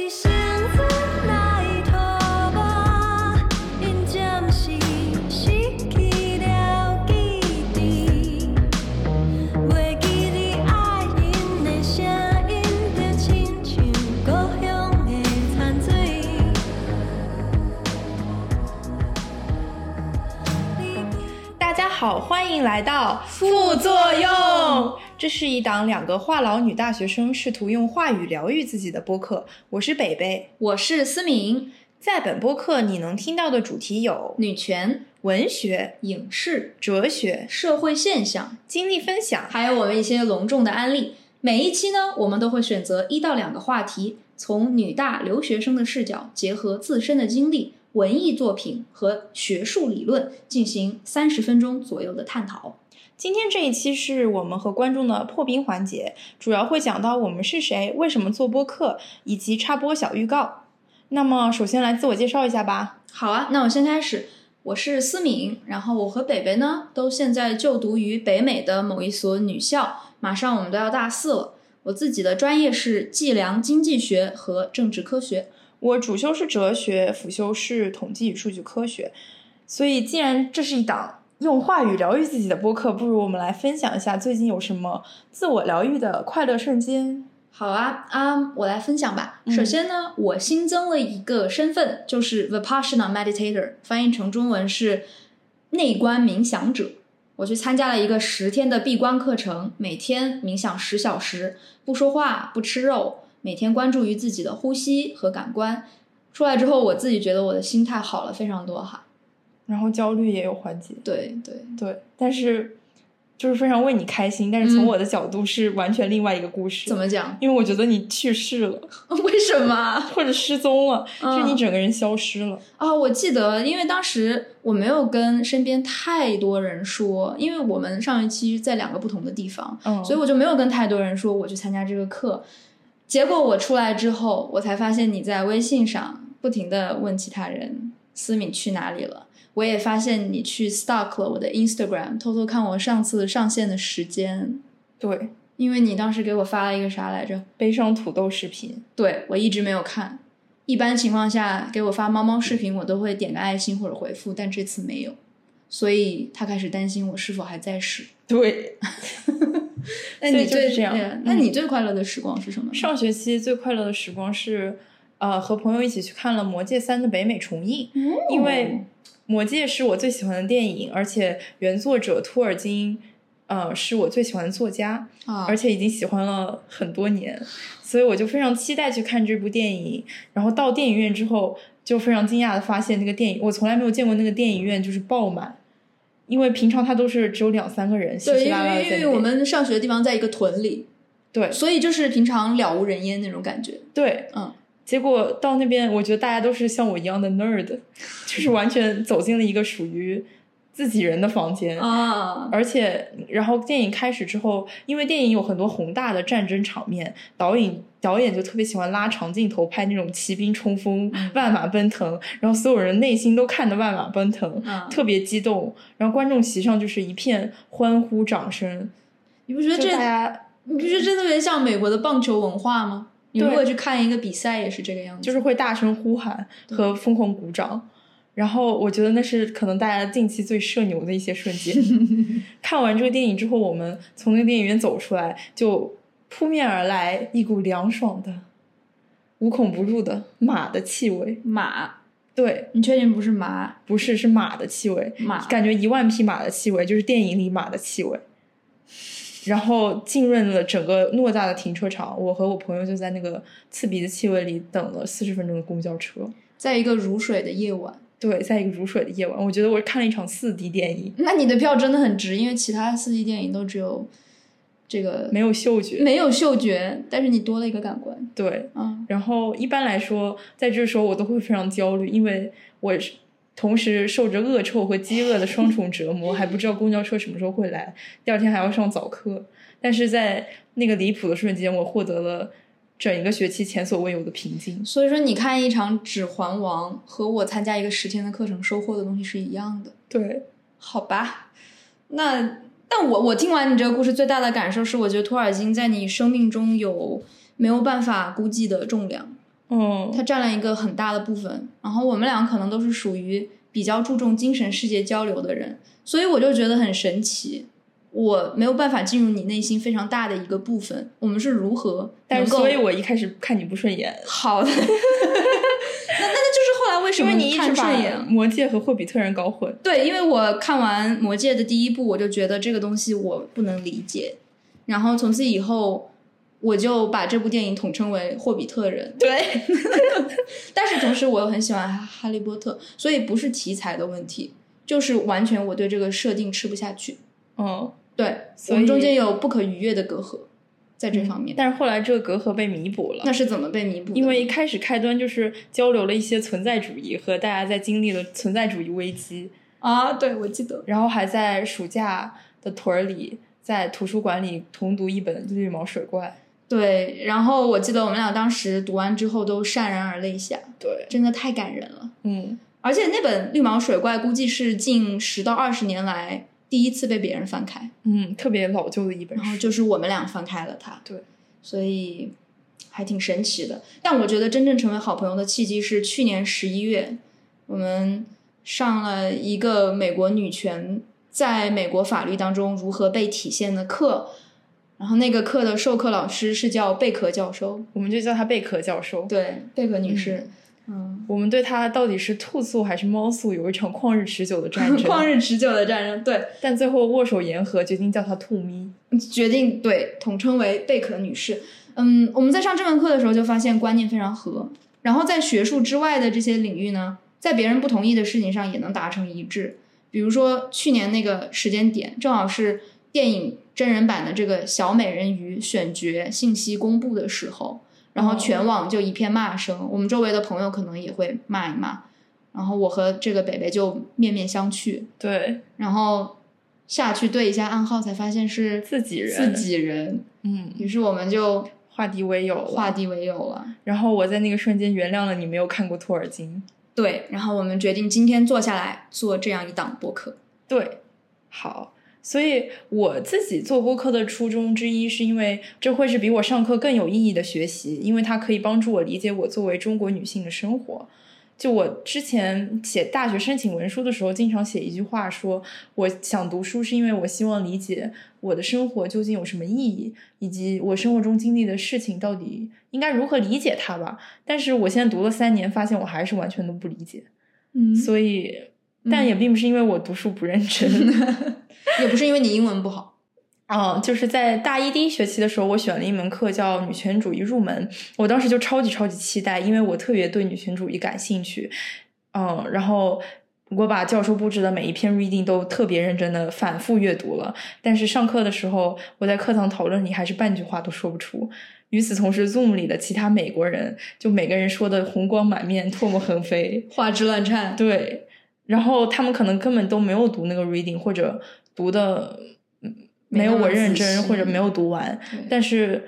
你是。好，欢迎来到副作用。这是一档两个话痨女大学生试图用话语疗愈自己的播客。我是北北，我是思敏，在本播客你能听到的主题有女权、文学、影视、哲学、社会现象，经历分享，还有我们一些隆重的案例。每一期呢，我们都会选择一到两个话题，从女大留学生的视角，结合自身的经历、文艺作品和学术理论，进行三十分钟左右的探讨。今天这一期是我们和观众的破冰环节，主要会讲到我们是谁、为什么做播客，以及插播小预告。那么，首先来自我介绍一下吧。好啊，那我先开始。我是思敏，然后我和北北呢都现在就读于北美的某一所女校，马上我们都要大四了。我自己的专业是计量经济学和政治科学。我主修是哲学，辅修是统计与数据科学。所以，既然这是一档用话语疗愈自己的播客，不如我们来分享一下最近有什么自我疗愈的快乐瞬间。好啊，啊、我来分享吧。嗯首先呢，我新增了一个身份，就是 Vipassana Meditator，翻译成中文是内观冥想者。我去参加了一个十天的闭关课程，每天冥想十小时，不说话，不吃肉，每天关注于自己的呼吸和感官。出来之后，我自己觉得我的心态好了非常多哈。然后焦虑也有缓解，对对，对，但是就是非常为你开心。但是从我的角度是完全另外一个故事。怎？么讲？因为我觉得你去世了，为什么？或者失踪了，嗯就是你整个人消失了。啊、我记得，因为当时我没有跟身边太多人说，因为我们上一期在两个不同的地方，嗯，所以我就没有跟太多人说我去参加这个课。结果我出来之后，我才发现你在微信上不停的问其他人思敏去哪里了。我也发现你去 stalk 了我的 Instagram，偷偷看我上次上线的时间，对，因为你当时给我发了一个啥来着？悲伤土豆视频。对我一直没有看。一般情况下给我发猫猫视频，我都会点个爱心或者回复，但这次没有，所以他开始担心我是否还在世。对，那你最就是这样对那你最快乐的时光是什么？上学期最快乐的时光是，呃，和朋友一起去看了《魔戒三》的北美重映，因为《魔戒》是我最喜欢的电影，而且原作者托尔金，呃，是我最喜欢的作家，啊，而且已经喜欢了很多年，所以我就非常期待去看这部电影。然后到电影院之后，就非常惊讶的发现，那个电影我从来没有见过那个电影院就是爆满。因为平常他都是只有两三个人，稀对，稀拉拉的因为我们上学的地方在一个屯里，对。所以就是平常了无人烟那种感觉。对，嗯，结果到那边，我觉得大家都是像我一样的 nerd，就是完全走进了一个属于自己人的房间。啊，而且，然后电影开始之后，因为电影有很多宏大的战争场面，导演导演就特别喜欢拉长镜头拍那种骑兵冲锋、万马奔腾，然后所有人内心都看得万马奔腾，嗯特别激动。然后观众席上就是一片欢呼掌声，你不觉得这你不觉得这特别像美国的棒球文化吗？你如果去看一个比赛，也是这个样子。就是会大声呼喊和疯狂鼓掌。然后我觉得那是可能大家近期最社牛的一些瞬间。看完这个电影之后，我们从那个电影院走出来，就扑面而来一股凉爽的、无孔不入的马的气味。马，对，你确定不是马？不是是马的气味，马感觉一万匹马的气味，就是电影里马的气味。然后浸润了整个偌大的停车场，我和我朋友就在那个刺鼻的气味里等了四十分钟的公交车。在一个如水的夜晚，对，在一个如水的夜晚，我觉得我看了一场四 D 电影，那你的票真的很值，因为其他四 D 电影都只有这个没有嗅觉。没有嗅觉，但是你多了一个感官。对，嗯，然后一般来说，在这时候我都会非常焦虑，因为我是同时受着恶臭和饥饿的双重折磨，还不知道公交车什么时候会来，第二天还要上早课。但是在那个离谱的瞬间，我获得了整一个学期前所未有的平静。所以说你看一场《指环王》和我参加一个十天的课程收获的东西是一样的，对，好吧？那但我我听完你这个故事最大的感受是，我觉得托尔金在你生命中有没有办法估计的重量。嗯它占了一个很大的部分。然后我们俩可能都是属于比较注重精神世界交流的人，所以我就觉得很神奇。我没有办法进入你内心非常大的一个部分，我们是如何但是能够所以我一开始看你不顺眼，好的？那那那就是后来为什么你一直顺眼？魔戒和霍比特人搞混。对，因为我看完《魔戒》的第一部，我就觉得这个东西我不能理解，然后从此以后，我就把这部电影统称为《霍比特人》。对，但是同时，我又很喜欢哈哈利波特，所以不是题材的问题，就是完全我对这个设定吃不下去。嗯，对，所我们中间有不可逾越的隔阂，在这方面。但是后来这个隔阂被弥补了那。是怎么被弥补的？因为一开始开端就是交流了一些存在主义和大家在经历了存在主义危机，啊，对，我记得。然后还在暑假的屯儿里，在图书馆里同读一本《绿毛水怪对，然后我记得我们俩当时读完之后都潸然而泪下，》。对，真的太感人了。嗯，而且那本《绿毛水怪》估计是近十到二十年来第一次被别人翻开，嗯，特别老旧的一本书。然后就是我们俩翻开了它。对，所以还挺神奇的。但我觉得真正成为好朋友的契机是去年十一月，我们上了一个美国女权在美国法律当中如何被体现的课。然后那个课的授课老师是叫贝壳教授，我们就叫她贝壳教授。对，贝壳女士，嗯，我们对它到底是兔素还是猫素有一场旷日持久的战争，旷日持久的战争，对，但最后握手言和，决定叫它兔咪。决定对统称为贝壳女士。嗯，我们在上这门课的时候就发现观念非常合，然后在学术之外的这些领域呢，在别人不同意的事情上也能达成一致。比如说去年那个时间点，正好是电影真人版的这个小美人鱼选角信息公布的时候，然后全网就一片骂声，我们周围的朋友可能也会骂一骂，然后我和这个北北就面面相觑，对，然后下去对一下暗号，才发现是自己人自己人。嗯，于是我们就化敌为友了。化敌为友了。然后我在那个瞬间原谅了你没有看过托尔金。对，然后我们决定今天坐下来做这样一档播客。对，好。所以我自己做播客的初衷之一，是因为这会是比我上课更有意义的学习，因为它可以帮助我理解我作为中国女性的生活。就我之前写大学申请文书的时候，经常写一句话说，我想读书是因为我希望理解我的生活究竟有什么意义，以及我生活中经历的事情到底应该如何理解它吧。但是我现在读了三年，发现我还是完全都不理解，嗯所以，但也并不是因为我读书不认真。也不是因为你英文不好。哦，就是在大一第一学期的时候，我选了一门课叫女权主义入门，我当时就超级超级期待，因为我特别对女权主义感兴趣。嗯，然后我把教授布置的每一篇 reading 都特别认真的反复阅读了，但是上课的时候，我在课堂讨论里还是半句话都说不出。与此同时，Zoom 里的其他美国人就每个人说的红光满面、唾沫横飞，花枝乱颤。对，然后他们可能根本都没有读那个 reading，或者读的嗯没有我认真，或者没有读完。但是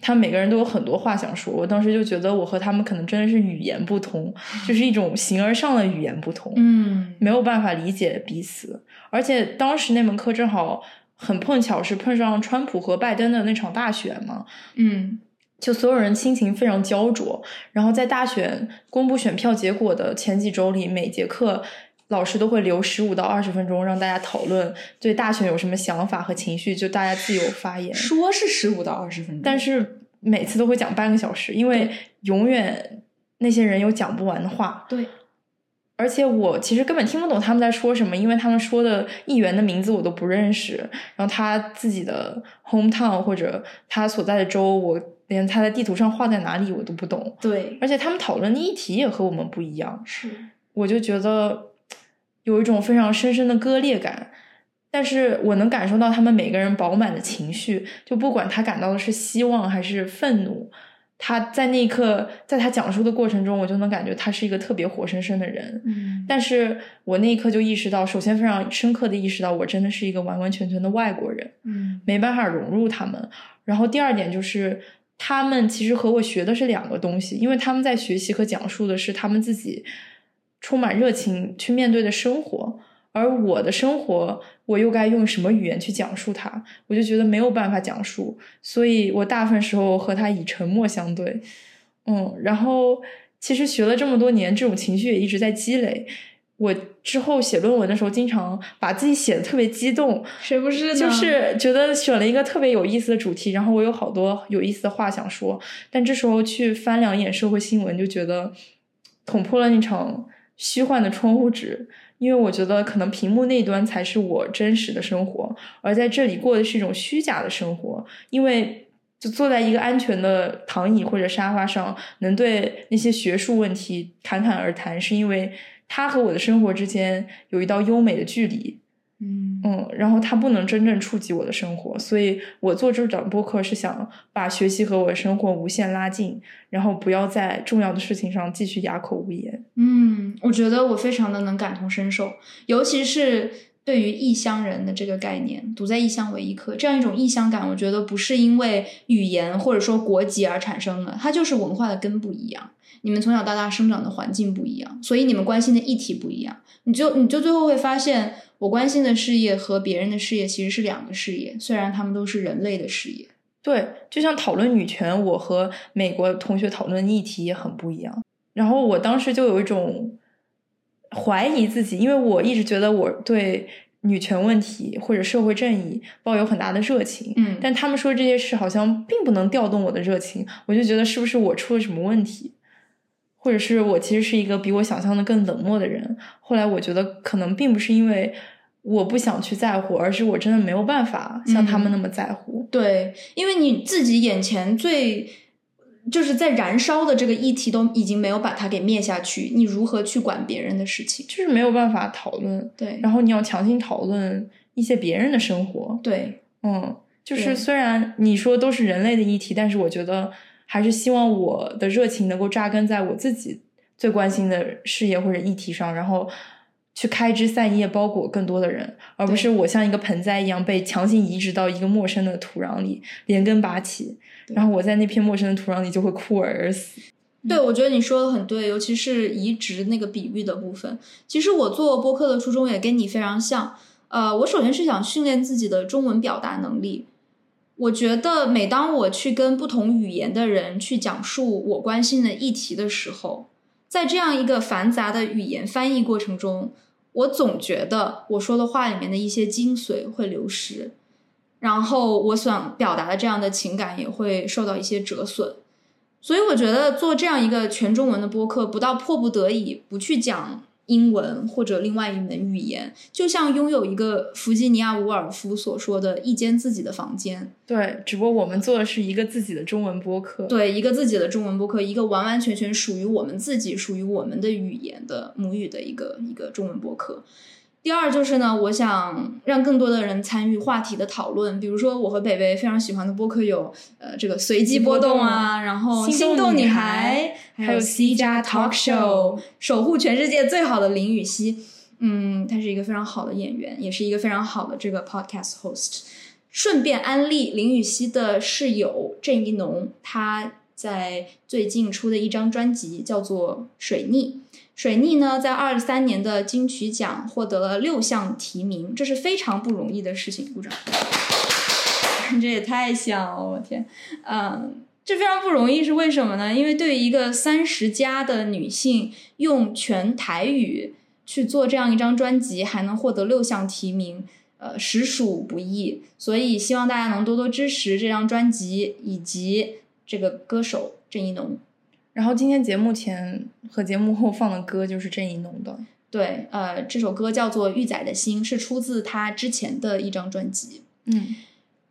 他们每个人都有很多话想说，我当时就觉得我和他们可能真的是语言不通，就是一种 形而上的语言不通，嗯没有办法理解彼此。而且当时那门课正好很碰巧是碰上川普和拜登的那场大选嘛，嗯就所有人心情非常焦灼。然后在大选公布选票结果的前几周里，每节课老师都会留十五到二十分钟让大家讨论对大选有什么想法和情绪，就大家自由发言。说是十五到二十分钟，但是每次都会讲半个小时，因为永远那些人有讲不完的话。对，而且我其实根本听不懂他们在说什么，因为他们说的议员的名字我都不认识，然后他自己的 hometown 或者他所在的州，我连他在地图上画在哪里我都不懂。对而且他们讨论的议题也和我们不一样，是我就觉得有一种非常深深的割裂感。但是我能感受到他们每个人饱满的情绪，就不管他感到的是希望还是愤怒，他在那一刻，在他讲述的过程中，我就能感觉他是一个特别活生生的人。嗯但是我那一刻就意识到，首先非常深刻的意识到，我真的是一个完完全全的外国人，嗯没办法融入他们。然后第二点就是，他们其实和我学的是两个东西，因为他们在学习和讲述的是他们自己充满热情去面对的生活，而我的生活，我又该用什么语言去讲述它？我就觉得没有办法讲述，所以我大部分时候和他以沉默相对。嗯，然后其实学了这么多年，这种情绪也一直在积累。我之后写论文的时候，经常把自己写的特别激动，谁不是呢？就是觉得选了一个特别有意思的主题，然后我有好多有意思的话想说，但这时候去翻两眼社会新闻，就觉得捅破了那场虚幻的窗户纸。因为我觉得可能屏幕那端才是我真实的生活，而在这里过的是一种虚假的生活。因为就坐在一个安全的躺椅或者沙发上，能对那些学术问题侃侃而谈，是因为他和我的生活之间有一道优美的距离。嗯嗯，然后它不能真正触及我的生活，所以我做这档播客是想把学习和我的生活无限拉近，然后不要在重要的事情上继续哑口无言。嗯，我觉得我非常的能感同身受，尤其是对于异乡人的这个概念，“独在异乡为异客”这样一种异乡感，我觉得不是因为语言或者说国籍而产生的，它就是文化的根不一样。你们从小到大生长的环境不一样，所以你们关心的议题不一样，你就你就最后会发现，我关心的事业和别人的事业其实是两个事业，虽然他们都是人类的事业。对，就像讨论女权，我和美国同学讨论议题也很不一样。然后我当时就有一种怀疑自己，因为我一直觉得我对女权问题或者社会正义抱有很大的热情，嗯但他们说这些事好像并不能调动我的热情，我就觉得是不是我出了什么问题，或者是我其实是一个比我想象的更冷漠的人。后来我觉得可能并不是因为我不想去在乎，而是我真的没有办法像他们那么在乎。对，因为你自己眼前最就是在燃烧的这个议题都已经没有把它给灭下去，你如何去管别人的事情？就是没有办法讨论，对，然后你要强行讨论一些别人的生活，对，嗯，就是虽然你说都是人类的议题，但是我觉得还是希望我的热情能够扎根在我自己最关心的事业或者议题上，然后去开枝散叶，包裹更多的人，而不是我像一个盆栽一样被强行移植到一个陌生的土壤里，连根拔起，然后我在那片陌生的土壤里就会枯萎而死。对，我觉得你说的很对，尤其是移植那个比喻的部分。其实我做播客的初衷也跟你非常像。呃，我首先是想训练自己的中文表达能力。我觉得每当我去跟不同语言的人去讲述我关心的议题的时候，在这样一个繁杂的语言翻译过程中，我总觉得我说的话里面的一些精髓会流失，然后我想表达的这样的情感也会受到一些折损。所以我觉得做这样一个全中文的播客，不到迫不得已不去讲英文或者另外一门语言，就像拥有一个弗吉尼亚·伍尔夫所说的一间自己的房间，对，只不过我们做的是一个自己的中文播客。对一个自己的中文播客，一个完完全全属于我们自己、属于我们的语言的母语的一个一个中文播客。第二就是呢，我想让更多的人参与话题的讨论，比如说我和北北非常喜欢的播客有呃这个随机波动啊，然后心动动女女孩，孩还有 C 加 Talk Show，守护全世界最好的林雨熙。嗯，他是一个非常好的演员，也是一个非常好的这个 podcast host。顺便安利林雨熙的室友郑一农，他在最近出的一张专辑叫做《水逆》。水逆呢，在二三年的金曲奖获得了六项提名，这是非常不容易的事情。鼓掌！这也太像了，我天，嗯，这非常不容易，是为什么呢？因为对于一个三十加的女性，用全台语去做这样一张专辑，还能获得六项提名，呃，实属不易。所以希望大家能多多支持这张专辑以及这个歌手郑一农。然后今天节目前和节目后放的歌就是郑一农的。对，呃，这首歌叫做《玉仔的心》，是出自他之前的一张专辑。嗯，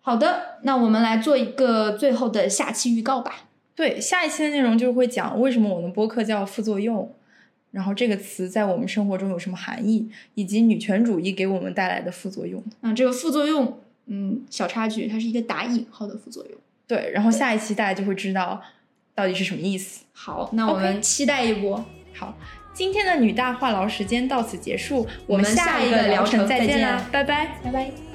好的，那我们来做一个最后的下期预告吧。对，下一期的内容就是会讲为什么我们播客叫副作用，然后这个词在我们生活中有什么含义，以及女权主义给我们带来的副作用。那这个副作用，嗯，小插曲，它是一个打引号的副作用。对，然后下一期大家就会知道到底是什么意思。好，那我们期待一波。好，今天的女大话痨时间到此结束，我我们下下一个疗程程再见再见啦，拜拜。拜拜。